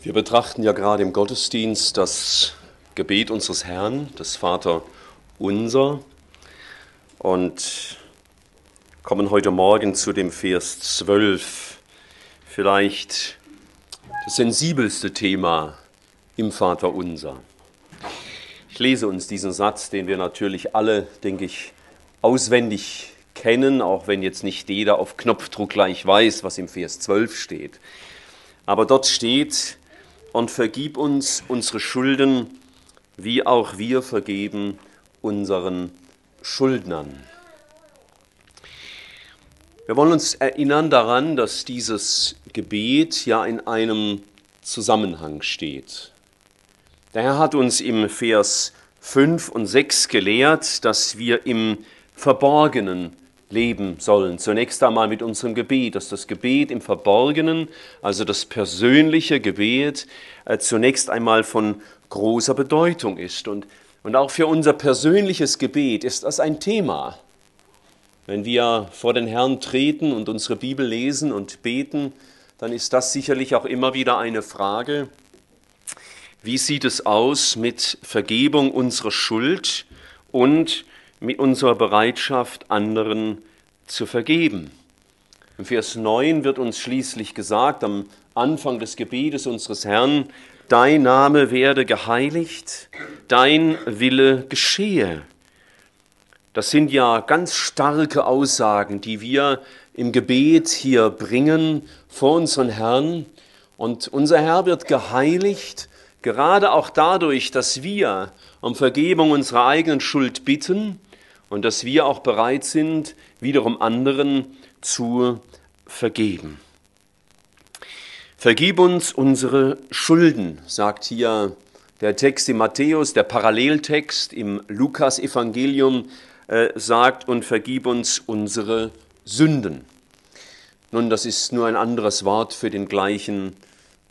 Wir betrachten ja gerade im Gottesdienst das Gebet unseres Herrn, das Vater unser, und kommen heute Morgen zu dem Vers 12, vielleicht das sensibelste Thema im Vater unser. Ich lese uns diesen Satz, den wir natürlich alle, denke ich, auswendig kennen, auch wenn jetzt nicht jeder auf Knopfdruck gleich weiß, was im Vers 12 steht. Aber dort steht, und vergib uns unsere Schulden, wie auch wir vergeben unseren Schuldnern. Wir wollen uns erinnern daran, dass dieses Gebet ja in einem Zusammenhang steht. Der Herr hat uns im Vers 5 und 6 gelehrt, dass wir im Verborgenen leben sollen. Zunächst einmal mit unserem Gebet, dass das Gebet im Verborgenen, also das persönliche Gebet, äh, zunächst einmal von großer Bedeutung ist. Und, und auch für unser persönliches Gebet ist das ein Thema. Wenn wir vor den Herrn treten und unsere Bibel lesen und beten, dann ist das sicherlich auch immer wieder eine Frage, wie sieht es aus mit Vergebung unserer Schuld und mit unserer Bereitschaft, anderen zu vergeben. Im Vers 9 wird uns schließlich gesagt, am Anfang des Gebetes unseres Herrn, Dein Name werde geheiligt, dein Wille geschehe. Das sind ja ganz starke Aussagen, die wir im Gebet hier bringen vor unseren Herrn. Und unser Herr wird geheiligt, gerade auch dadurch, dass wir um Vergebung unserer eigenen Schuld bitten und dass wir auch bereit sind, wiederum anderen zu vergeben. Vergib uns unsere Schulden, sagt hier der Text im Matthäus, der Paralleltext im Lukas-Evangelium äh, sagt, und vergib uns unsere Sünden. Nun, das ist nur ein anderes Wort für den gleichen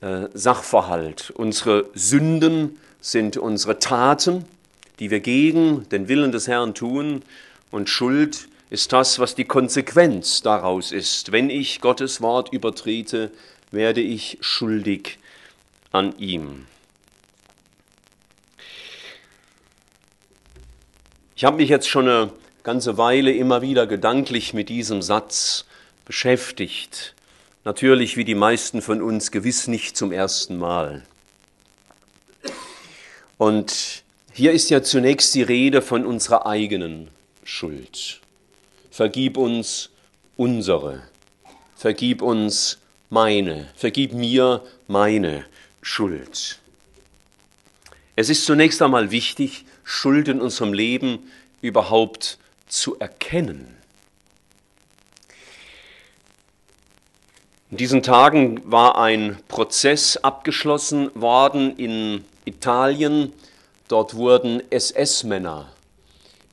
äh, Sachverhalt. Unsere Sünden sind unsere Taten, die wir gegen den Willen des Herrn tun, und Schuld ist das, was die Konsequenz daraus ist. Wenn ich Gottes Wort übertrete, werde ich schuldig an ihm. Ich habe mich jetzt schon eine ganze Weile immer wieder gedanklich mit diesem Satz beschäftigt. Natürlich wie die meisten von uns gewiss nicht zum ersten Mal. Und hier ist ja zunächst die Rede von unserer eigenen Schuld. Vergib uns unsere, vergib uns meine, vergib mir meine Schuld. Es ist zunächst einmal wichtig, Schuld in unserem Leben überhaupt zu erkennen. In diesen Tagen war ein Prozess abgeschlossen worden in Italien, Dort wurden SS-Männer,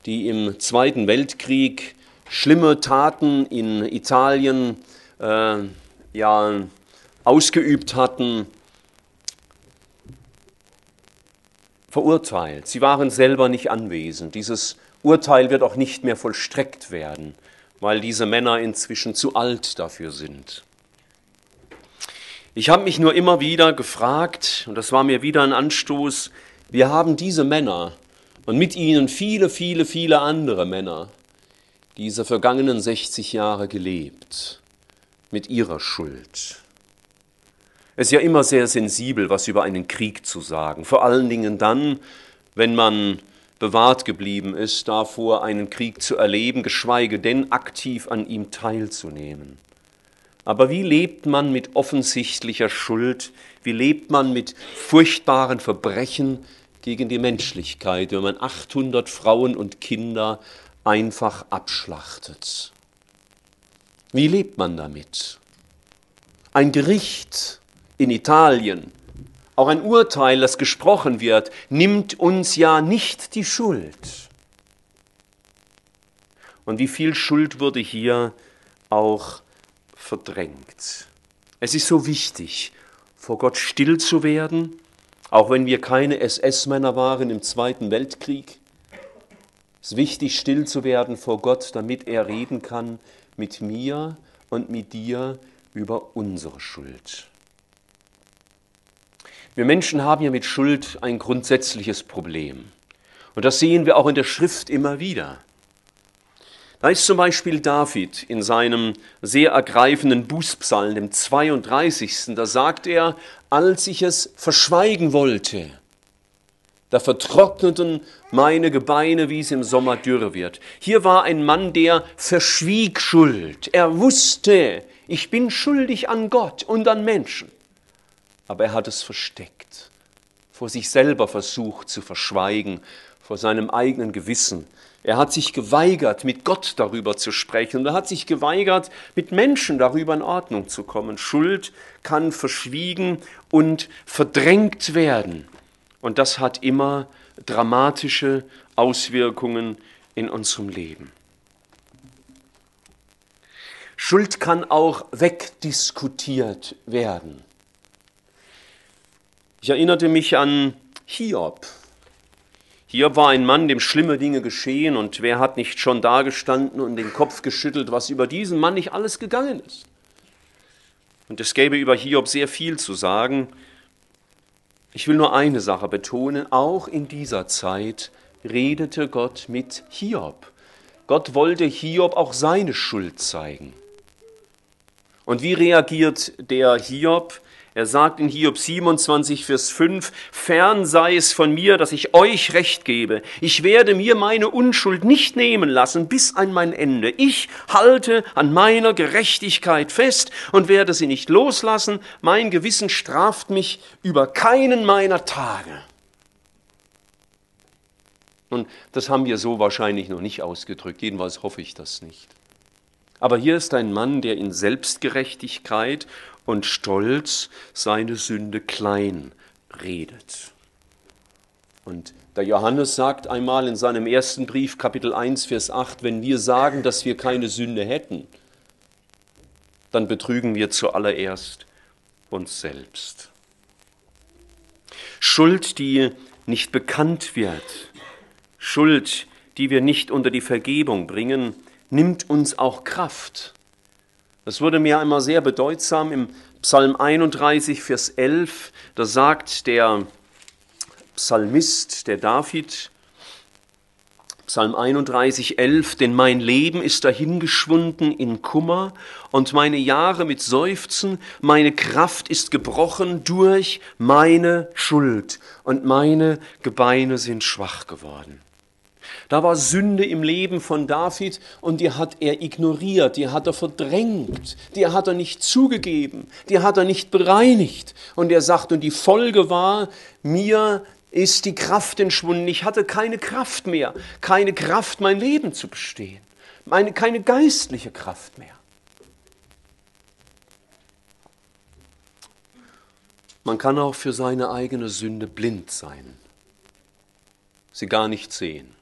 die im Zweiten Weltkrieg schlimme Taten in Italien äh, ja, ausgeübt hatten, verurteilt. Sie waren selber nicht anwesend. Dieses Urteil wird auch nicht mehr vollstreckt werden, weil diese Männer inzwischen zu alt dafür sind. Ich habe mich nur immer wieder gefragt, und das war mir wieder ein Anstoß, wir haben diese Männer und mit ihnen viele, viele, viele andere Männer diese vergangenen 60 Jahre gelebt mit ihrer Schuld. Es ist ja immer sehr sensibel, was über einen Krieg zu sagen, vor allen Dingen dann, wenn man bewahrt geblieben ist, davor einen Krieg zu erleben, geschweige denn aktiv an ihm teilzunehmen. Aber wie lebt man mit offensichtlicher Schuld? Wie lebt man mit furchtbaren Verbrechen gegen die Menschlichkeit, wenn man 800 Frauen und Kinder einfach abschlachtet? Wie lebt man damit? Ein Gericht in Italien, auch ein Urteil, das gesprochen wird, nimmt uns ja nicht die Schuld. Und wie viel Schuld wurde hier auch verdrängt. Es ist so wichtig, vor Gott still zu werden, auch wenn wir keine SS-Männer waren im Zweiten Weltkrieg. Es ist wichtig, still zu werden vor Gott, damit er reden kann mit mir und mit dir über unsere Schuld. Wir Menschen haben ja mit Schuld ein grundsätzliches Problem. Und das sehen wir auch in der Schrift immer wieder. Da ist zum Beispiel David in seinem sehr ergreifenden Bußpsalm, dem 32. Da sagt er, als ich es verschweigen wollte, da vertrockneten meine Gebeine, wie es im Sommer dürre wird. Hier war ein Mann, der verschwieg Schuld. Er wusste, ich bin schuldig an Gott und an Menschen. Aber er hat es versteckt, vor sich selber versucht zu verschweigen, vor seinem eigenen Gewissen. Er hat sich geweigert, mit Gott darüber zu sprechen und er hat sich geweigert, mit Menschen darüber in Ordnung zu kommen. Schuld kann verschwiegen und verdrängt werden. Und das hat immer dramatische Auswirkungen in unserem Leben. Schuld kann auch wegdiskutiert werden. Ich erinnerte mich an Hiob. Hiob war ein Mann, dem schlimme Dinge geschehen und wer hat nicht schon dagestanden und den Kopf geschüttelt, was über diesen Mann nicht alles gegangen ist. Und es gäbe über Hiob sehr viel zu sagen, ich will nur eine Sache betonen, auch in dieser Zeit redete Gott mit Hiob. Gott wollte Hiob auch seine Schuld zeigen. Und wie reagiert der Hiob? Er sagt in Hiob 27, Vers 5, Fern sei es von mir, dass ich euch Recht gebe. Ich werde mir meine Unschuld nicht nehmen lassen bis an mein Ende. Ich halte an meiner Gerechtigkeit fest und werde sie nicht loslassen. Mein Gewissen straft mich über keinen meiner Tage. Und das haben wir so wahrscheinlich noch nicht ausgedrückt, jedenfalls hoffe ich das nicht. Aber hier ist ein Mann, der in Selbstgerechtigkeit und Stolz seine Sünde klein redet. Und der Johannes sagt einmal in seinem ersten Brief, Kapitel 1, Vers 8, wenn wir sagen, dass wir keine Sünde hätten, dann betrügen wir zuallererst uns selbst. Schuld, die nicht bekannt wird, Schuld, die wir nicht unter die Vergebung bringen, nimmt uns auch Kraft. Das wurde mir einmal sehr bedeutsam im Psalm 31, Vers 11. Da sagt der Psalmist, der David, Psalm 31, 11, denn mein Leben ist dahingeschwunden in Kummer und meine Jahre mit Seufzen, meine Kraft ist gebrochen durch meine Schuld und meine Gebeine sind schwach geworden. Da war Sünde im Leben von David und die hat er ignoriert, die hat er verdrängt, die hat er nicht zugegeben, die hat er nicht bereinigt. Und er sagt, und die Folge war, mir ist die Kraft entschwunden. Ich hatte keine Kraft mehr, keine Kraft, mein Leben zu bestehen, meine, keine geistliche Kraft mehr. Man kann auch für seine eigene Sünde blind sein, sie gar nicht sehen.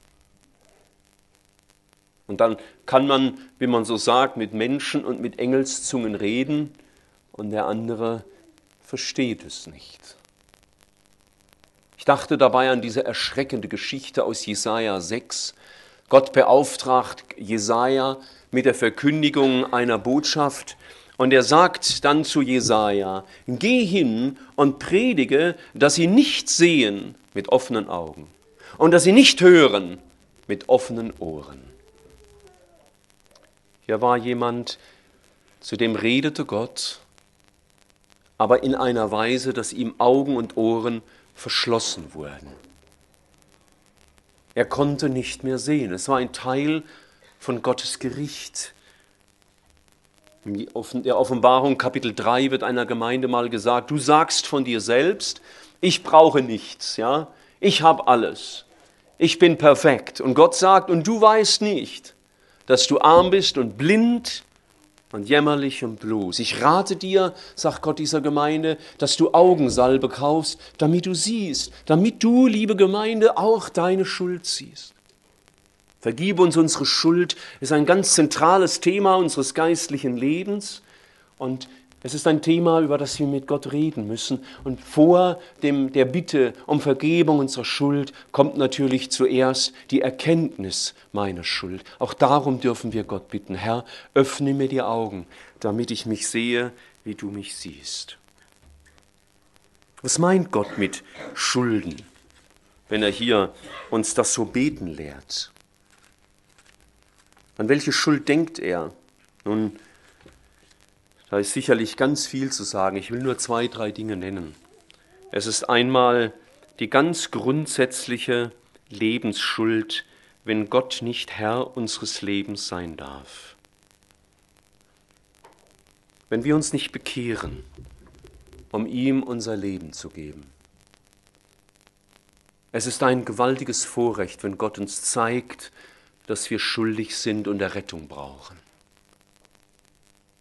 Und dann kann man, wie man so sagt, mit Menschen und mit Engelszungen reden und der andere versteht es nicht. Ich dachte dabei an diese erschreckende Geschichte aus Jesaja 6. Gott beauftragt Jesaja mit der Verkündigung einer Botschaft und er sagt dann zu Jesaja: Geh hin und predige, dass sie nicht sehen mit offenen Augen und dass sie nicht hören mit offenen Ohren. Hier war jemand, zu dem redete Gott, aber in einer Weise, dass ihm Augen und Ohren verschlossen wurden. Er konnte nicht mehr sehen. Es war ein Teil von Gottes Gericht. In der Offenbarung Kapitel 3 wird einer Gemeinde mal gesagt, du sagst von dir selbst, ich brauche nichts, ja? Ich habe alles. Ich bin perfekt. Und Gott sagt, und du weißt nicht dass du arm bist und blind und jämmerlich und bloß. Ich rate dir, sagt Gott dieser Gemeinde, dass du Augensalbe kaufst, damit du siehst, damit du, liebe Gemeinde, auch deine Schuld siehst. Vergib uns unsere Schuld ist ein ganz zentrales Thema unseres geistlichen Lebens und es ist ein Thema, über das wir mit Gott reden müssen. Und vor dem, der Bitte um Vergebung unserer Schuld kommt natürlich zuerst die Erkenntnis meiner Schuld. Auch darum dürfen wir Gott bitten, Herr, öffne mir die Augen, damit ich mich sehe, wie du mich siehst. Was meint Gott mit Schulden, wenn er hier uns das so beten lehrt? An welche Schuld denkt er? Nun, da ist sicherlich ganz viel zu sagen. Ich will nur zwei, drei Dinge nennen. Es ist einmal die ganz grundsätzliche Lebensschuld, wenn Gott nicht Herr unseres Lebens sein darf. Wenn wir uns nicht bekehren, um ihm unser Leben zu geben. Es ist ein gewaltiges Vorrecht, wenn Gott uns zeigt, dass wir schuldig sind und Errettung brauchen.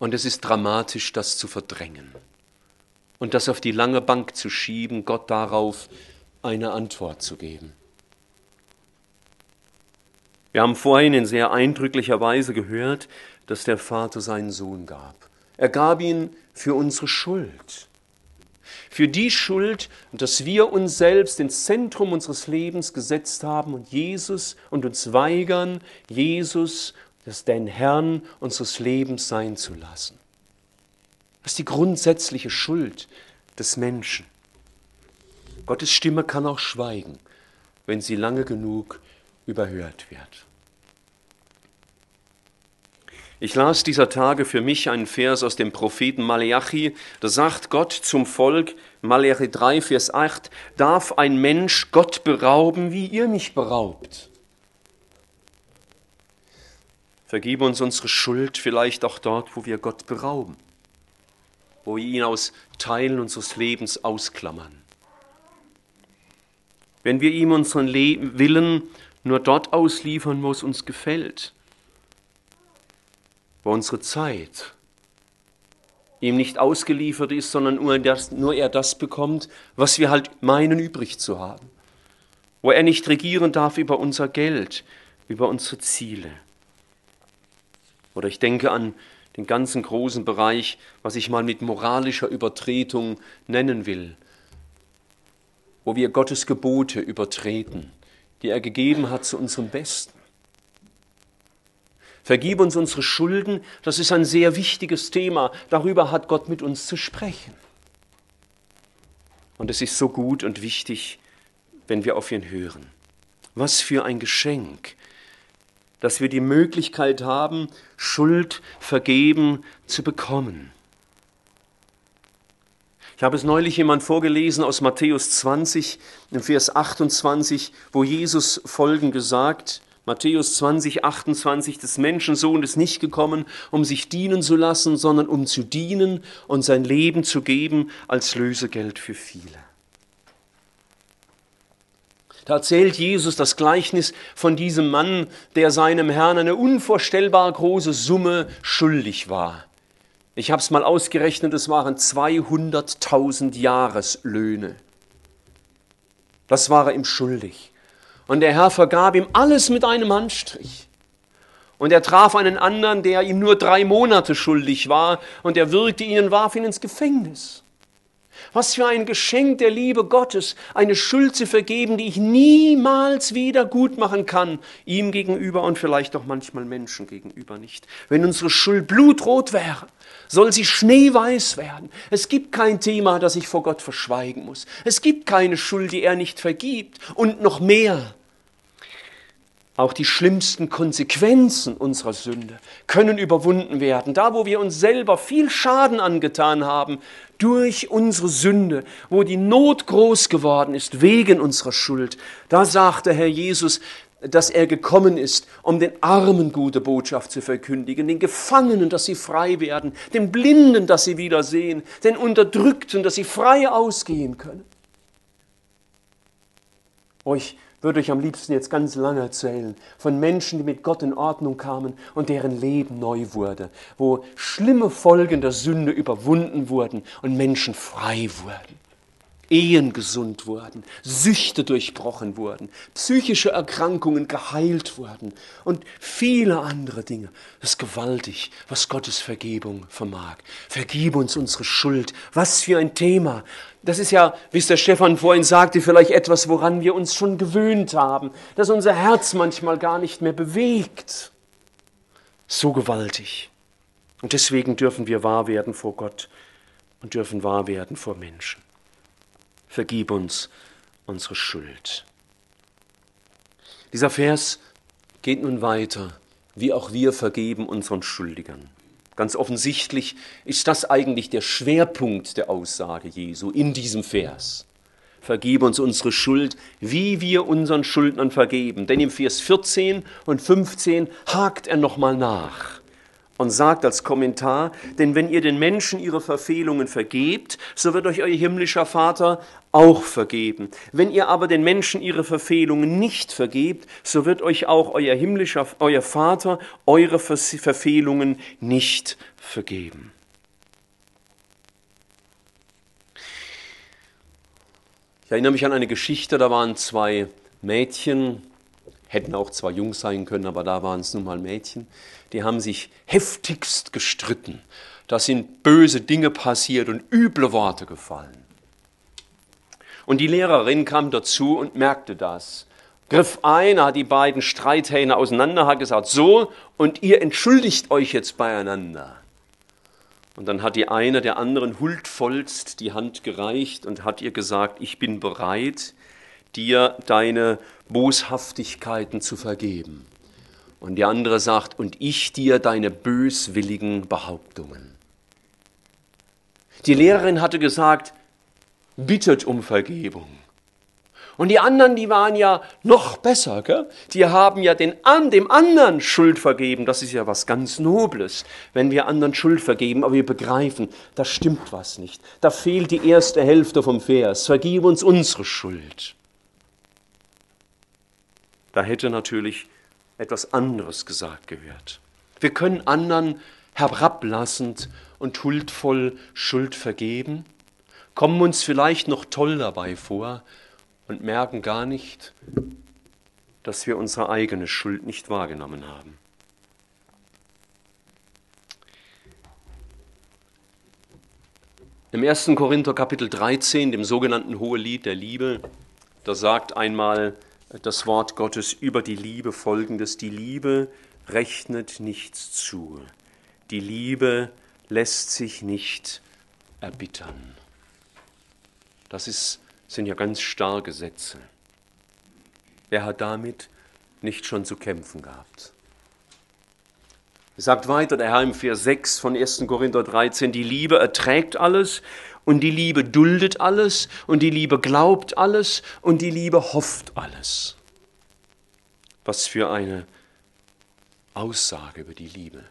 Und es ist dramatisch, das zu verdrängen und das auf die lange Bank zu schieben, Gott darauf eine Antwort zu geben. Wir haben vorhin in sehr eindrücklicher Weise gehört, dass der Vater seinen Sohn gab. Er gab ihn für unsere Schuld. Für die Schuld, dass wir uns selbst ins Zentrum unseres Lebens gesetzt haben und Jesus und uns weigern, Jesus, das den Herrn unseres Lebens sein zu lassen. Das ist die grundsätzliche Schuld des Menschen. Gottes Stimme kann auch schweigen, wenn sie lange genug überhört wird. Ich las dieser Tage für mich einen Vers aus dem Propheten Maleachi. Da sagt Gott zum Volk, Maleachi 3, Vers 8, darf ein Mensch Gott berauben, wie ihr mich beraubt? Vergib uns unsere Schuld vielleicht auch dort, wo wir Gott berauben, wo wir ihn aus Teilen unseres Lebens ausklammern. Wenn wir ihm unseren Le Willen nur dort ausliefern, wo es uns gefällt, wo unsere Zeit ihm nicht ausgeliefert ist, sondern nur, das, nur er das bekommt, was wir halt meinen übrig zu haben, wo er nicht regieren darf über unser Geld, über unsere Ziele. Oder ich denke an den ganzen großen Bereich, was ich mal mit moralischer Übertretung nennen will, wo wir Gottes Gebote übertreten, die er gegeben hat zu unserem Besten. Vergib uns unsere Schulden, das ist ein sehr wichtiges Thema. Darüber hat Gott mit uns zu sprechen. Und es ist so gut und wichtig, wenn wir auf ihn hören. Was für ein Geschenk, dass wir die Möglichkeit haben, Schuld vergeben zu bekommen. Ich habe es neulich jemand vorgelesen aus Matthäus 20, im Vers 28, wo Jesus Folgen gesagt, Matthäus 20, 28, des Menschensohn ist nicht gekommen, um sich dienen zu lassen, sondern um zu dienen und sein Leben zu geben als Lösegeld für viele. Da erzählt Jesus das Gleichnis von diesem Mann, der seinem Herrn eine unvorstellbar große Summe schuldig war. Ich habe es mal ausgerechnet, es waren 200.000 Jahreslöhne. Das war er ihm schuldig. Und der Herr vergab ihm alles mit einem Handstrich. Und er traf einen anderen, der ihm nur drei Monate schuldig war, und er wirkte ihn und warf ihn ins Gefängnis. Was für ein Geschenk der Liebe Gottes, eine Schuld zu vergeben, die ich niemals wieder gut machen kann, ihm gegenüber und vielleicht auch manchmal Menschen gegenüber nicht. Wenn unsere Schuld blutrot wäre, soll sie schneeweiß werden. Es gibt kein Thema, das ich vor Gott verschweigen muss. Es gibt keine Schuld, die er nicht vergibt. Und noch mehr, auch die schlimmsten Konsequenzen unserer Sünde können überwunden werden. Da, wo wir uns selber viel Schaden angetan haben durch unsere Sünde, wo die Not groß geworden ist wegen unserer Schuld, da sagte Herr Jesus, dass er gekommen ist, um den Armen gute Botschaft zu verkündigen, den Gefangenen, dass sie frei werden, den Blinden, dass sie wieder sehen, den Unterdrückten, dass sie frei ausgehen können. Euch würde ich am liebsten jetzt ganz lange erzählen von Menschen, die mit Gott in Ordnung kamen und deren Leben neu wurde, wo schlimme Folgen der Sünde überwunden wurden und Menschen frei wurden. Ehen gesund wurden, Süchte durchbrochen wurden, psychische Erkrankungen geheilt wurden und viele andere Dinge. Das ist gewaltig, was Gottes Vergebung vermag. Vergib uns unsere Schuld. Was für ein Thema. Das ist ja, wie es der Stefan vorhin sagte, vielleicht etwas, woran wir uns schon gewöhnt haben, dass unser Herz manchmal gar nicht mehr bewegt. So gewaltig. Und deswegen dürfen wir wahr werden vor Gott und dürfen wahr werden vor Menschen. Vergib uns unsere Schuld. Dieser Vers geht nun weiter, wie auch wir vergeben unseren Schuldigern. Ganz offensichtlich ist das eigentlich der Schwerpunkt der Aussage Jesu in diesem Vers. Vergib uns unsere Schuld, wie wir unseren Schuldnern vergeben. Denn im Vers 14 und 15 hakt er nochmal nach und sagt als Kommentar, denn wenn ihr den Menschen ihre Verfehlungen vergebt, so wird euch euer himmlischer Vater auch vergeben. Wenn ihr aber den Menschen ihre Verfehlungen nicht vergebt, so wird euch auch euer himmlischer, euer Vater eure Verfehlungen nicht vergeben. Ich erinnere mich an eine Geschichte, da waren zwei Mädchen, hätten auch zwei Jungs sein können, aber da waren es nun mal Mädchen, die haben sich heftigst gestritten. Da sind böse Dinge passiert und üble Worte gefallen. Und die Lehrerin kam dazu und merkte das, griff ein, hat die beiden Streithähne auseinander, hat gesagt, so, und ihr entschuldigt euch jetzt beieinander. Und dann hat die eine der anderen huldvollst die Hand gereicht und hat ihr gesagt, ich bin bereit, dir deine Boshaftigkeiten zu vergeben. Und die andere sagt, und ich dir deine böswilligen Behauptungen. Die Lehrerin hatte gesagt, bittet um Vergebung. Und die anderen, die waren ja noch besser, gell? die haben ja den, dem anderen Schuld vergeben. Das ist ja was ganz Nobles, wenn wir anderen Schuld vergeben, aber wir begreifen, da stimmt was nicht. Da fehlt die erste Hälfte vom Vers. Vergib uns unsere Schuld. Da hätte natürlich etwas anderes gesagt gehört. Wir können anderen herablassend und huldvoll Schuld vergeben, kommen uns vielleicht noch toll dabei vor und merken gar nicht, dass wir unsere eigene Schuld nicht wahrgenommen haben. Im 1. Korinther Kapitel 13, dem sogenannten Hohelied der Liebe, da sagt einmal das Wort Gottes über die Liebe folgendes. Die Liebe rechnet nichts zu. Die Liebe lässt sich nicht erbittern. Das ist, sind ja ganz starke Sätze. Wer hat damit nicht schon zu kämpfen gehabt? Es sagt weiter der Herr im Vers 6 von 1. Korinther 13, die Liebe erträgt alles und die Liebe duldet alles und die Liebe glaubt alles und die Liebe hofft alles. Was für eine Aussage über die Liebe.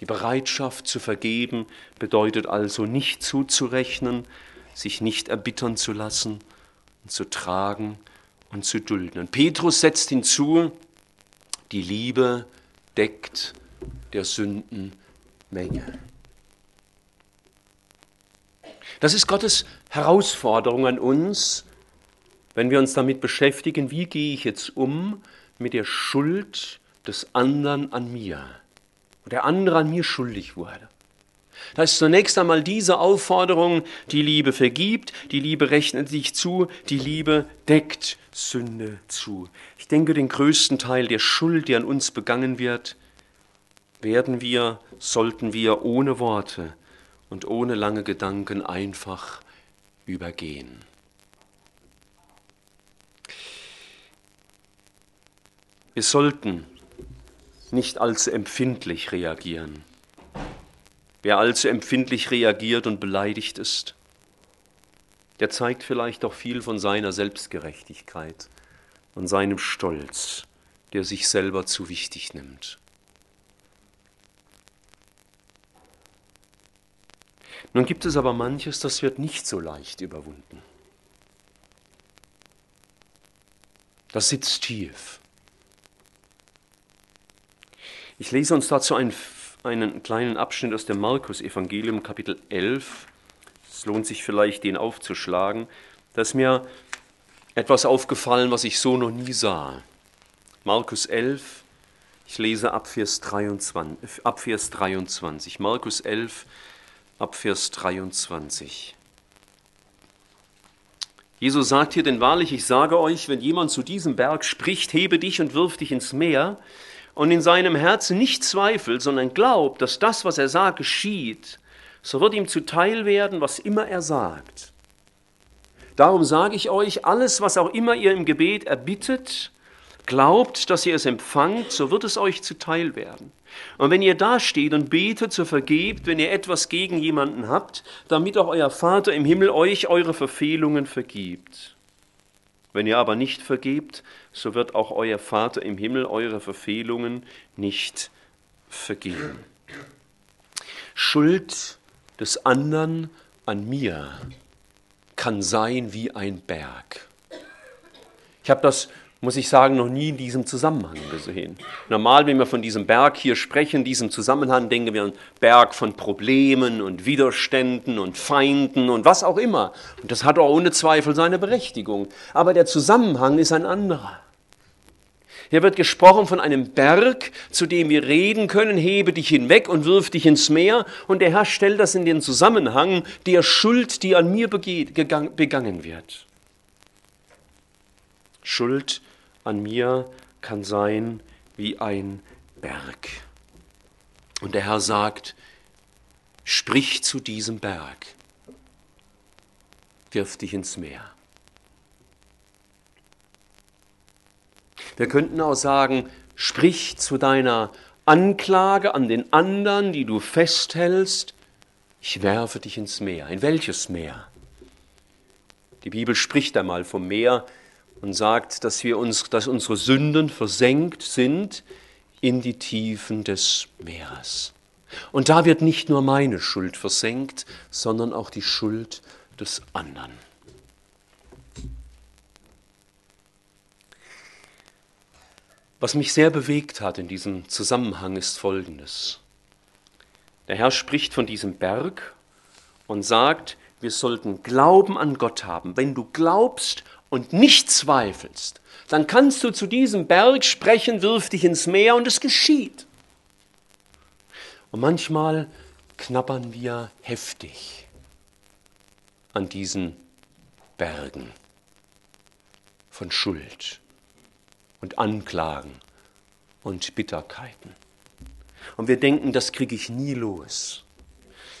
Die Bereitschaft zu vergeben bedeutet also nicht zuzurechnen, sich nicht erbittern zu lassen und zu tragen und zu dulden. Und Petrus setzt hinzu, die Liebe deckt der Sünden Menge. Das ist Gottes Herausforderung an uns, wenn wir uns damit beschäftigen, wie gehe ich jetzt um mit der Schuld des anderen an mir, wo der andere an mir schuldig wurde. Da ist zunächst einmal diese Aufforderung, die Liebe vergibt, die Liebe rechnet sich zu, die Liebe deckt Sünde zu. Ich denke, den größten Teil der Schuld, die an uns begangen wird, werden wir, sollten wir ohne Worte und ohne lange Gedanken einfach übergehen. Wir sollten nicht allzu empfindlich reagieren. Wer allzu empfindlich reagiert und beleidigt ist, der zeigt vielleicht auch viel von seiner Selbstgerechtigkeit und seinem Stolz, der sich selber zu wichtig nimmt. Nun gibt es aber manches, das wird nicht so leicht überwunden. Das sitzt tief. Ich lese uns dazu einen, einen kleinen Abschnitt aus dem Markus-Evangelium, Kapitel 11. Es lohnt sich vielleicht, den aufzuschlagen. Da ist mir etwas aufgefallen, was ich so noch nie sah. Markus 11, ich lese ab Vers 23. Ab Vers 23. Markus 11, ab Vers 23. Jesus sagt hier, denn wahrlich, ich sage euch, wenn jemand zu diesem Berg spricht, hebe dich und wirf dich ins Meer, und in seinem Herzen nicht zweifelt, sondern glaubt, dass das, was er sagt, geschieht, so wird ihm zuteil werden, was immer er sagt. Darum sage ich euch, alles, was auch immer ihr im Gebet erbittet, glaubt, dass ihr es empfangt, so wird es euch zuteil werden. Und wenn ihr da steht und betet, so vergebt, wenn ihr etwas gegen jemanden habt, damit auch euer Vater im Himmel euch eure Verfehlungen vergibt. Wenn ihr aber nicht vergebt, so wird auch euer Vater im Himmel eure Verfehlungen nicht vergeben. Schuld des anderen an mir kann sein wie ein Berg. Ich habe das muss ich sagen, noch nie in diesem Zusammenhang gesehen. Normal, wenn wir von diesem Berg hier sprechen, diesem Zusammenhang denken wir an Berg von Problemen und Widerständen und Feinden und was auch immer. Und das hat auch ohne Zweifel seine Berechtigung. Aber der Zusammenhang ist ein anderer. Hier wird gesprochen von einem Berg, zu dem wir reden können, hebe dich hinweg und wirf dich ins Meer. Und der Herr stellt das in den Zusammenhang der Schuld, die an mir begangen wird. Schuld, an mir kann sein wie ein Berg. Und der Herr sagt, sprich zu diesem Berg, wirf dich ins Meer. Wir könnten auch sagen, sprich zu deiner Anklage an den anderen, die du festhältst, ich werfe dich ins Meer. In welches Meer? Die Bibel spricht einmal vom Meer, und sagt, dass, wir uns, dass unsere Sünden versenkt sind in die Tiefen des Meeres. Und da wird nicht nur meine Schuld versenkt, sondern auch die Schuld des anderen. Was mich sehr bewegt hat in diesem Zusammenhang ist Folgendes. Der Herr spricht von diesem Berg und sagt, wir sollten Glauben an Gott haben. Wenn du glaubst und nicht zweifelst, dann kannst du zu diesem Berg sprechen, wirf dich ins Meer und es geschieht. Und manchmal knabbern wir heftig an diesen Bergen von Schuld und Anklagen und Bitterkeiten. Und wir denken, das kriege ich nie los.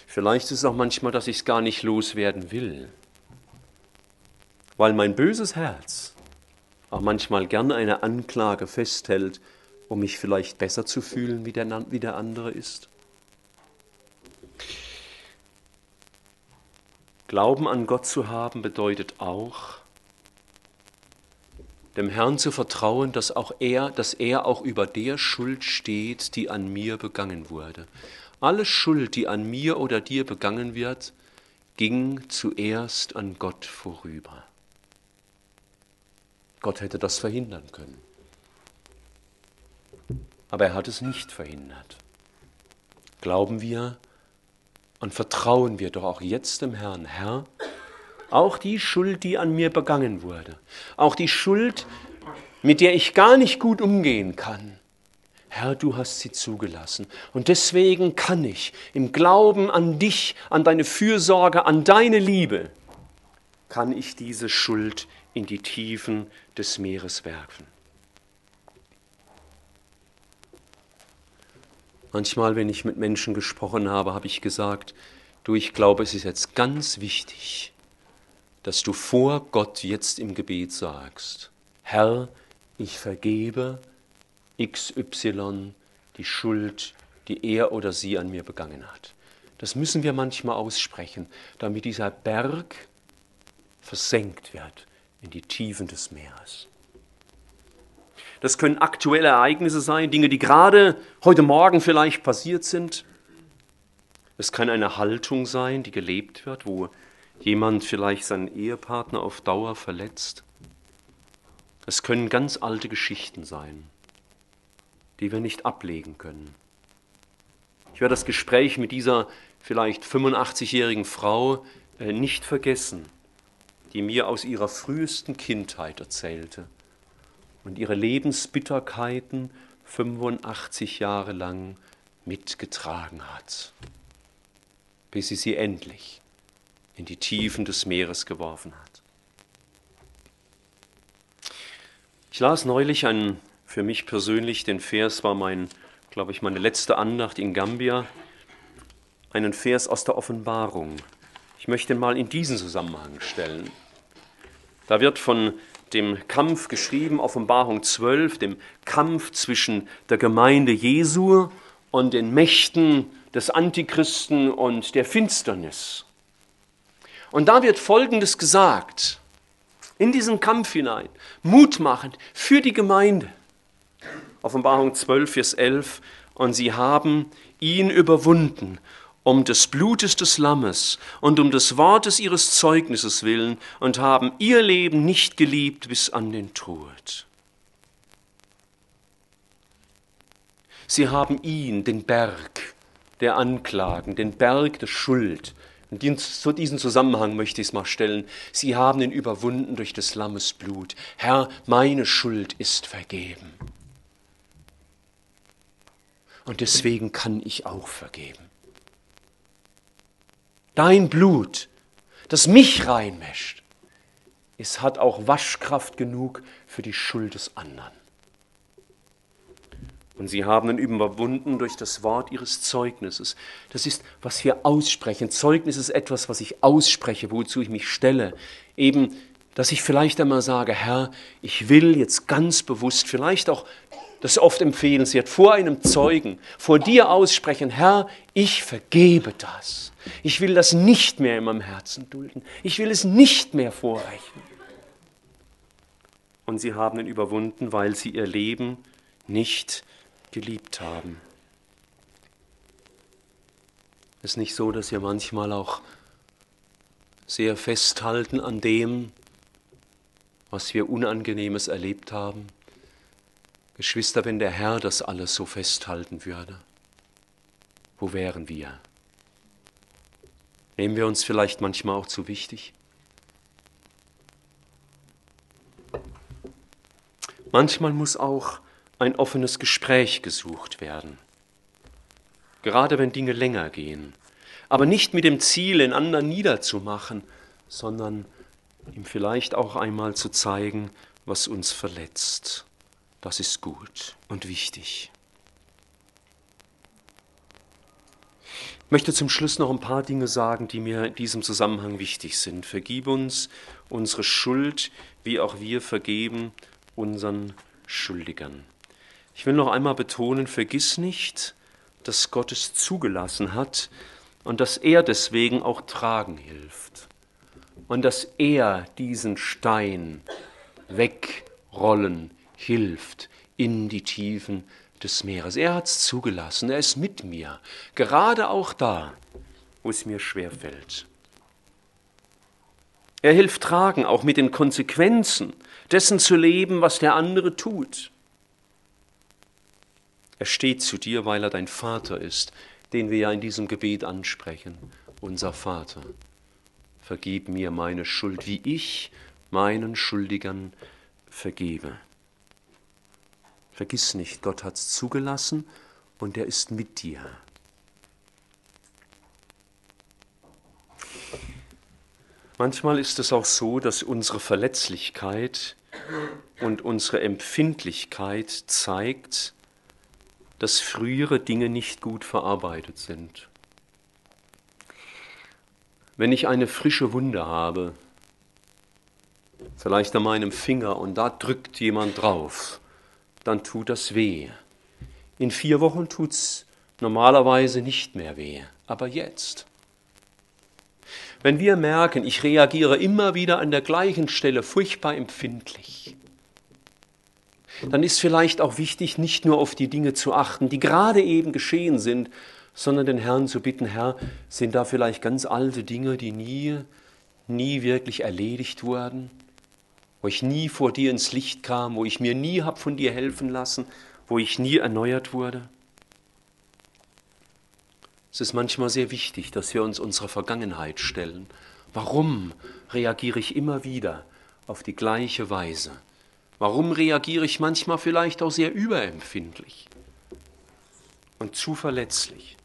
Vielleicht ist es auch manchmal, dass ich es gar nicht loswerden will weil mein böses Herz auch manchmal gern eine Anklage festhält, um mich vielleicht besser zu fühlen, wie der, wie der andere ist? Glauben an Gott zu haben bedeutet auch, dem Herrn zu vertrauen, dass auch er, dass er auch über der Schuld steht, die an mir begangen wurde. Alle Schuld, die an mir oder dir begangen wird, ging zuerst an Gott vorüber. Gott hätte das verhindern können. Aber er hat es nicht verhindert. Glauben wir und vertrauen wir doch auch jetzt dem Herrn. Herr, auch die Schuld, die an mir begangen wurde, auch die Schuld, mit der ich gar nicht gut umgehen kann, Herr, du hast sie zugelassen. Und deswegen kann ich im Glauben an dich, an deine Fürsorge, an deine Liebe, kann ich diese Schuld in die Tiefen des Meeres werfen. Manchmal, wenn ich mit Menschen gesprochen habe, habe ich gesagt, du, ich glaube, es ist jetzt ganz wichtig, dass du vor Gott jetzt im Gebet sagst, Herr, ich vergebe XY die Schuld, die er oder sie an mir begangen hat. Das müssen wir manchmal aussprechen, damit dieser Berg versenkt wird in die Tiefen des Meeres. Das können aktuelle Ereignisse sein, Dinge, die gerade heute Morgen vielleicht passiert sind. Es kann eine Haltung sein, die gelebt wird, wo jemand vielleicht seinen Ehepartner auf Dauer verletzt. Es können ganz alte Geschichten sein, die wir nicht ablegen können. Ich werde das Gespräch mit dieser vielleicht 85-jährigen Frau äh, nicht vergessen die mir aus ihrer frühesten Kindheit erzählte und ihre Lebensbitterkeiten 85 Jahre lang mitgetragen hat, bis sie sie endlich in die Tiefen des Meeres geworfen hat. Ich las neulich einen, für mich persönlich, den Vers war mein, glaube ich, meine letzte Andacht in Gambia, einen Vers aus der Offenbarung. Ich möchte ihn mal in diesen Zusammenhang stellen. Da wird von dem Kampf geschrieben, Offenbarung 12, dem Kampf zwischen der Gemeinde Jesu und den Mächten des Antichristen und der Finsternis. Und da wird Folgendes gesagt, in diesen Kampf hinein, mutmachend für die Gemeinde. Offenbarung 12, Vers 11, und sie haben ihn überwunden um des Blutes des Lammes und um des Wortes ihres Zeugnisses willen und haben ihr Leben nicht geliebt bis an den Tod. Sie haben ihn, den Berg der Anklagen, den Berg der Schuld, und zu diesem Zusammenhang möchte ich es mal stellen. Sie haben ihn überwunden durch des Lammes Blut. Herr, meine Schuld ist vergeben. Und deswegen kann ich auch vergeben. Dein Blut, das mich reinwäscht, es hat auch Waschkraft genug für die Schuld des anderen. Und sie haben ihn überwunden durch das Wort ihres Zeugnisses. Das ist, was wir aussprechen. Zeugnis ist etwas, was ich ausspreche, wozu ich mich stelle. Eben, dass ich vielleicht einmal sage, Herr, ich will jetzt ganz bewusst, vielleicht auch, das oft empfehlenswert, vor einem Zeugen, vor dir aussprechen, Herr, ich vergebe das. Ich will das nicht mehr in meinem Herzen dulden. Ich will es nicht mehr vorrechnen. Und sie haben ihn überwunden, weil sie ihr Leben nicht geliebt haben. Ist nicht so, dass wir manchmal auch sehr festhalten an dem, was wir Unangenehmes erlebt haben. Geschwister, wenn der Herr das alles so festhalten würde, wo wären wir? Nehmen wir uns vielleicht manchmal auch zu wichtig? Manchmal muss auch ein offenes Gespräch gesucht werden, gerade wenn Dinge länger gehen, aber nicht mit dem Ziel, den anderen niederzumachen, sondern ihm vielleicht auch einmal zu zeigen, was uns verletzt. Das ist gut und wichtig. Möchte zum Schluss noch ein paar Dinge sagen, die mir in diesem Zusammenhang wichtig sind. Vergib uns unsere Schuld, wie auch wir vergeben unseren Schuldigern. Ich will noch einmal betonen, vergiss nicht, dass Gott es zugelassen hat und dass er deswegen auch tragen hilft und dass er diesen Stein wegrollen hilft in die Tiefen des Meeres. Er hat es zugelassen, er ist mit mir, gerade auch da, wo es mir schwer fällt. Er hilft tragen, auch mit den Konsequenzen dessen zu leben, was der andere tut. Er steht zu dir, weil er dein Vater ist, den wir ja in diesem Gebet ansprechen. Unser Vater, vergib mir meine Schuld, wie ich meinen Schuldigern vergebe. Vergiss nicht, Gott hat es zugelassen und er ist mit dir. Manchmal ist es auch so, dass unsere Verletzlichkeit und unsere Empfindlichkeit zeigt, dass frühere Dinge nicht gut verarbeitet sind. Wenn ich eine frische Wunde habe, vielleicht an meinem Finger und da drückt jemand drauf, dann tut das weh. In vier Wochen tut es normalerweise nicht mehr weh, aber jetzt. Wenn wir merken, ich reagiere immer wieder an der gleichen Stelle furchtbar empfindlich, dann ist vielleicht auch wichtig, nicht nur auf die Dinge zu achten, die gerade eben geschehen sind, sondern den Herrn zu bitten, Herr, sind da vielleicht ganz alte Dinge, die nie, nie wirklich erledigt wurden? Wo ich nie vor dir ins Licht kam, wo ich mir nie hab von dir helfen lassen, wo ich nie erneuert wurde? Es ist manchmal sehr wichtig, dass wir uns unserer Vergangenheit stellen. Warum reagiere ich immer wieder auf die gleiche Weise? Warum reagiere ich manchmal vielleicht auch sehr überempfindlich und zu verletzlich?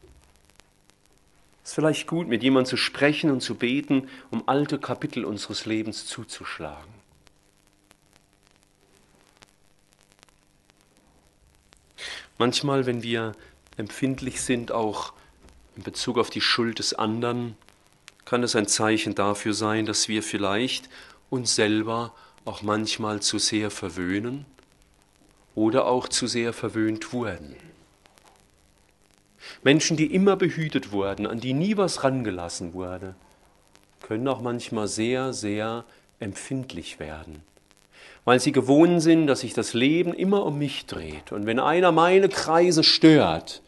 Es ist vielleicht gut, mit jemandem zu sprechen und zu beten, um alte Kapitel unseres Lebens zuzuschlagen. Manchmal, wenn wir empfindlich sind, auch in Bezug auf die Schuld des anderen, kann es ein Zeichen dafür sein, dass wir vielleicht uns selber auch manchmal zu sehr verwöhnen oder auch zu sehr verwöhnt wurden. Menschen, die immer behütet wurden, an die nie was rangelassen wurde, können auch manchmal sehr, sehr empfindlich werden, weil sie gewohnt sind, dass sich das Leben immer um mich dreht. Und wenn einer meine Kreise stört,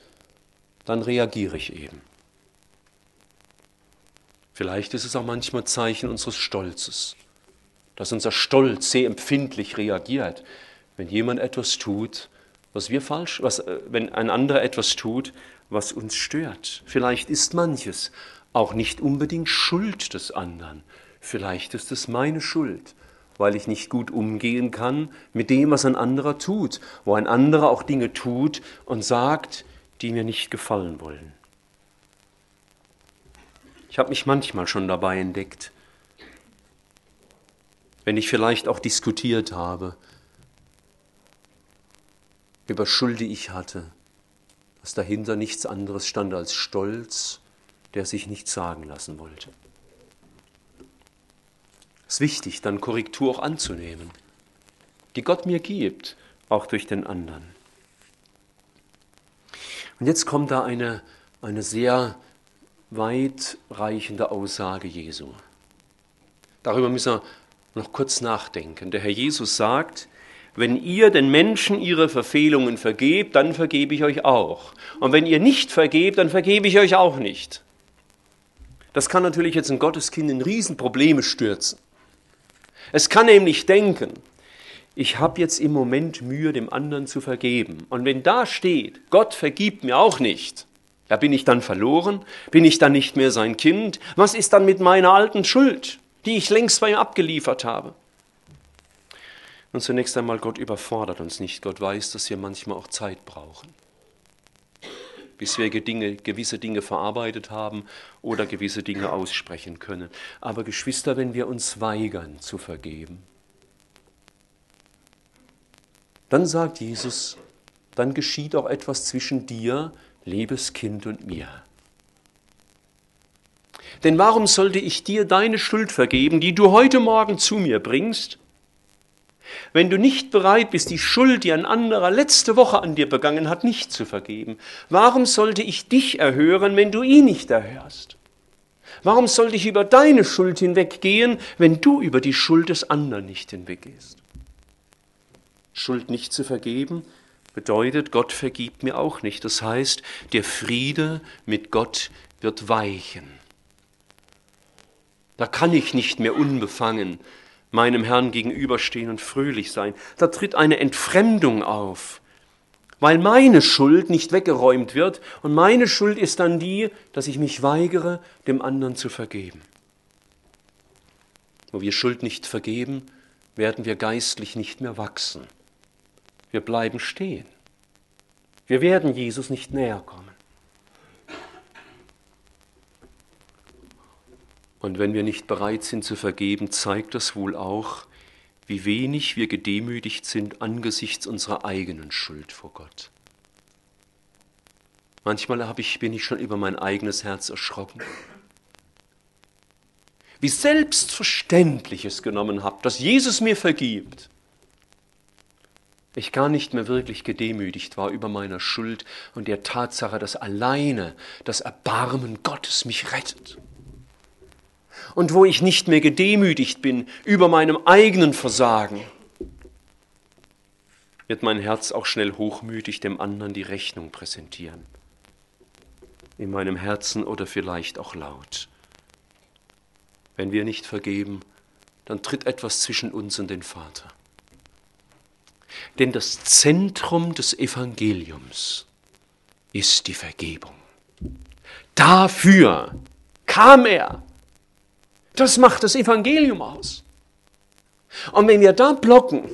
dann reagiere ich eben. Vielleicht ist es auch manchmal Zeichen unseres Stolzes, dass unser Stolz sehr empfindlich reagiert, wenn jemand etwas tut, was wir falsch, was, äh, wenn ein anderer etwas tut, was uns stört. Vielleicht ist manches auch nicht unbedingt Schuld des anderen. Vielleicht ist es meine Schuld, weil ich nicht gut umgehen kann mit dem, was ein anderer tut, wo ein anderer auch Dinge tut und sagt, die mir nicht gefallen wollen. Ich habe mich manchmal schon dabei entdeckt, wenn ich vielleicht auch diskutiert habe über Schuld, die ich hatte, dass dahinter nichts anderes stand als Stolz, der sich nichts sagen lassen wollte. Es ist wichtig, dann Korrektur auch anzunehmen, die Gott mir gibt, auch durch den anderen. Und jetzt kommt da eine, eine sehr weitreichende Aussage Jesu. Darüber müssen wir noch kurz nachdenken. Der Herr Jesus sagt, wenn ihr den Menschen ihre Verfehlungen vergebt, dann vergebe ich euch auch. Und wenn ihr nicht vergebt, dann vergebe ich euch auch nicht. Das kann natürlich jetzt ein Gotteskind in Riesenprobleme stürzen. Es kann nämlich denken, ich habe jetzt im Moment Mühe, dem anderen zu vergeben. Und wenn da steht, Gott vergibt mir auch nicht, ja, bin ich dann verloren? Bin ich dann nicht mehr sein Kind? Was ist dann mit meiner alten Schuld, die ich längst bei ihm abgeliefert habe? Und zunächst einmal, Gott überfordert uns nicht. Gott weiß, dass wir manchmal auch Zeit brauchen, bis wir Dinge, gewisse Dinge verarbeitet haben oder gewisse Dinge aussprechen können. Aber Geschwister, wenn wir uns weigern zu vergeben, dann sagt Jesus, dann geschieht auch etwas zwischen dir, liebes Kind, und mir. Denn warum sollte ich dir deine Schuld vergeben, die du heute Morgen zu mir bringst, wenn du nicht bereit bist, die Schuld, die ein anderer letzte Woche an dir begangen hat, nicht zu vergeben, warum sollte ich dich erhören, wenn du ihn nicht erhörst? Warum sollte ich über deine Schuld hinweggehen, wenn du über die Schuld des anderen nicht hinweggehst? Schuld nicht zu vergeben bedeutet, Gott vergibt mir auch nicht. Das heißt, der Friede mit Gott wird weichen. Da kann ich nicht mehr unbefangen meinem Herrn gegenüberstehen und fröhlich sein. Da tritt eine Entfremdung auf, weil meine Schuld nicht weggeräumt wird und meine Schuld ist dann die, dass ich mich weigere, dem anderen zu vergeben. Wo wir Schuld nicht vergeben, werden wir geistlich nicht mehr wachsen. Wir bleiben stehen. Wir werden Jesus nicht näher kommen. Und wenn wir nicht bereit sind zu vergeben, zeigt das wohl auch, wie wenig wir gedemütigt sind angesichts unserer eigenen Schuld vor Gott. Manchmal habe ich, bin ich schon über mein eigenes Herz erschrocken. Wie selbstverständlich es genommen habe, dass Jesus mir vergibt. Ich gar nicht mehr wirklich gedemütigt war über meiner Schuld und der Tatsache, dass alleine das Erbarmen Gottes mich rettet und wo ich nicht mehr gedemütigt bin über meinem eigenen Versagen, wird mein Herz auch schnell hochmütig dem anderen die Rechnung präsentieren. In meinem Herzen oder vielleicht auch laut. Wenn wir nicht vergeben, dann tritt etwas zwischen uns und den Vater. Denn das Zentrum des Evangeliums ist die Vergebung. Dafür kam er, das macht das Evangelium aus. Und wenn wir da blocken,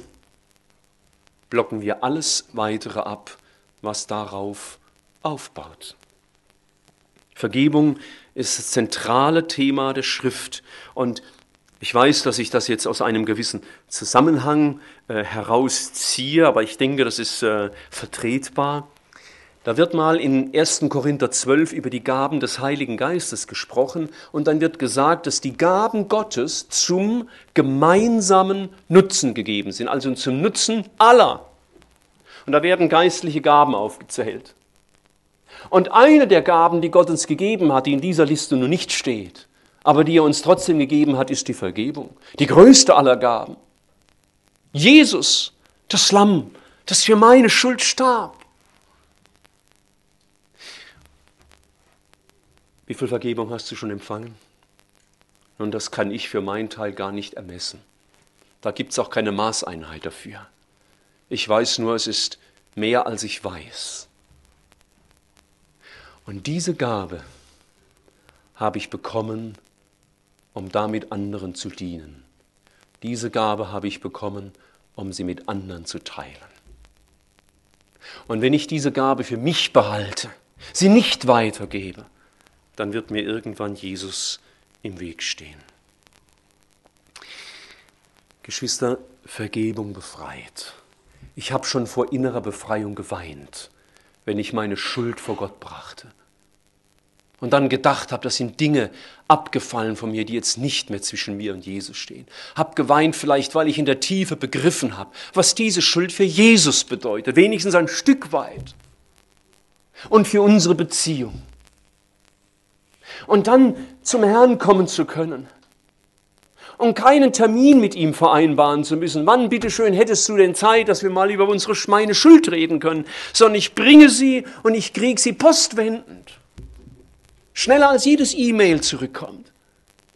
blocken wir alles weitere ab, was darauf aufbaut. Vergebung ist das zentrale Thema der Schrift. Und ich weiß, dass ich das jetzt aus einem gewissen Zusammenhang äh, herausziehe, aber ich denke, das ist äh, vertretbar. Da wird mal in 1. Korinther 12 über die Gaben des Heiligen Geistes gesprochen und dann wird gesagt, dass die Gaben Gottes zum gemeinsamen Nutzen gegeben sind, also zum Nutzen aller. Und da werden geistliche Gaben aufgezählt. Und eine der Gaben, die Gott uns gegeben hat, die in dieser Liste nur nicht steht, aber die er uns trotzdem gegeben hat, ist die Vergebung. Die größte aller Gaben. Jesus, das Lamm, das für meine Schuld starb. Wie viel Vergebung hast du schon empfangen? Nun, das kann ich für meinen Teil gar nicht ermessen. Da gibt es auch keine Maßeinheit dafür. Ich weiß nur, es ist mehr, als ich weiß. Und diese Gabe habe ich bekommen, um damit anderen zu dienen. Diese Gabe habe ich bekommen, um sie mit anderen zu teilen. Und wenn ich diese Gabe für mich behalte, sie nicht weitergebe, dann wird mir irgendwann Jesus im Weg stehen. Geschwister, Vergebung befreit. Ich habe schon vor innerer Befreiung geweint, wenn ich meine Schuld vor Gott brachte. Und dann gedacht habe, das sind Dinge abgefallen von mir, die jetzt nicht mehr zwischen mir und Jesus stehen. Hab geweint vielleicht, weil ich in der Tiefe begriffen habe, was diese Schuld für Jesus bedeutet, wenigstens ein Stück weit. Und für unsere Beziehung und dann zum Herrn kommen zu können und keinen Termin mit ihm vereinbaren zu müssen. Wann, bitteschön, hättest du denn Zeit, dass wir mal über unsere meine Schuld reden können? Sondern ich bringe sie und ich kriege sie postwendend. Schneller als jedes E-Mail zurückkommt.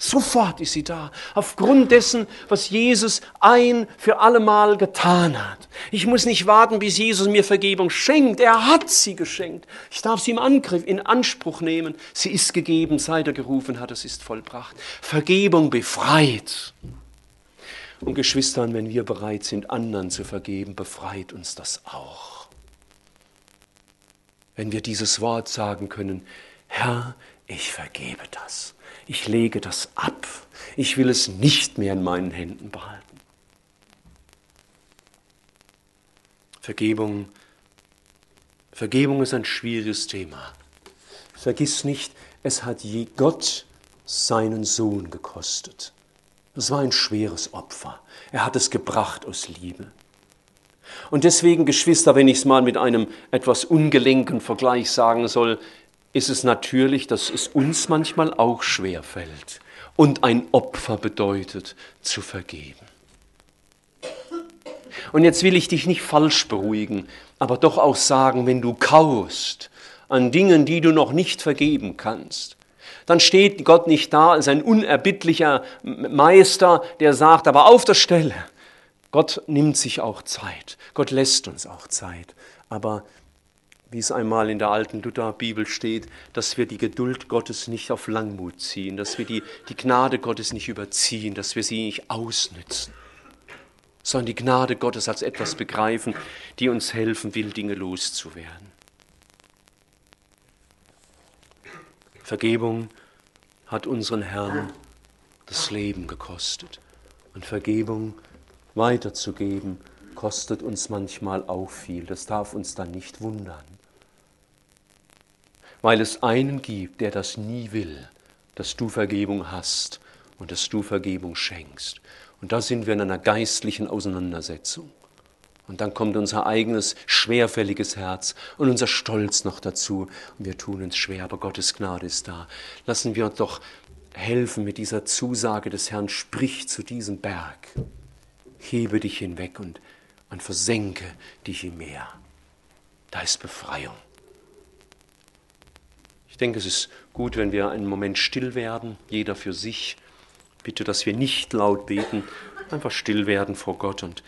Sofort ist sie da, aufgrund dessen, was Jesus ein für allemal getan hat. Ich muss nicht warten, bis Jesus mir Vergebung schenkt. Er hat sie geschenkt. Ich darf sie im Angriff, in Anspruch nehmen. Sie ist gegeben, seit er gerufen hat, es ist vollbracht. Vergebung befreit. Und Geschwistern, wenn wir bereit sind, anderen zu vergeben, befreit uns das auch. Wenn wir dieses Wort sagen können, Herr, ich vergebe das ich lege das ab. Ich will es nicht mehr in meinen Händen behalten. Vergebung, Vergebung ist ein schwieriges Thema. Vergiss nicht, es hat je Gott seinen Sohn gekostet. Das war ein schweres Opfer. Er hat es gebracht aus Liebe. Und deswegen, Geschwister, wenn ich es mal mit einem etwas ungelenken Vergleich sagen soll, ist es natürlich, dass es uns manchmal auch schwer fällt und ein Opfer bedeutet, zu vergeben. Und jetzt will ich dich nicht falsch beruhigen, aber doch auch sagen, wenn du kaust an Dingen, die du noch nicht vergeben kannst, dann steht Gott nicht da als ein unerbittlicher Meister, der sagt, aber auf der Stelle. Gott nimmt sich auch Zeit. Gott lässt uns auch Zeit. Aber wie es einmal in der alten Lutherbibel steht, dass wir die Geduld Gottes nicht auf Langmut ziehen, dass wir die, die Gnade Gottes nicht überziehen, dass wir sie nicht ausnützen, sondern die Gnade Gottes als etwas begreifen, die uns helfen will, Dinge loszuwerden. Vergebung hat unseren Herrn das Leben gekostet und Vergebung weiterzugeben kostet uns manchmal auch viel. Das darf uns dann nicht wundern weil es einen gibt, der das nie will, dass du Vergebung hast und dass du Vergebung schenkst. Und da sind wir in einer geistlichen Auseinandersetzung. Und dann kommt unser eigenes schwerfälliges Herz und unser Stolz noch dazu. Und wir tun uns schwer, aber Gottes Gnade ist da. Lassen wir uns doch helfen mit dieser Zusage des Herrn, sprich zu diesem Berg, hebe dich hinweg und, und versenke dich im Meer. Da ist Befreiung denke, es ist gut, wenn wir einen Moment still werden, jeder für sich. Bitte, dass wir nicht laut beten, einfach still werden vor Gott. Und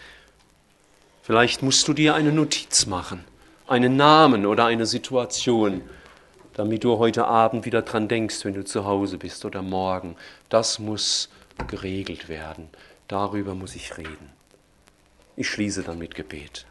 vielleicht musst du dir eine Notiz machen, einen Namen oder eine Situation, damit du heute Abend wieder dran denkst, wenn du zu Hause bist oder morgen. Das muss geregelt werden. Darüber muss ich reden. Ich schließe dann mit Gebet.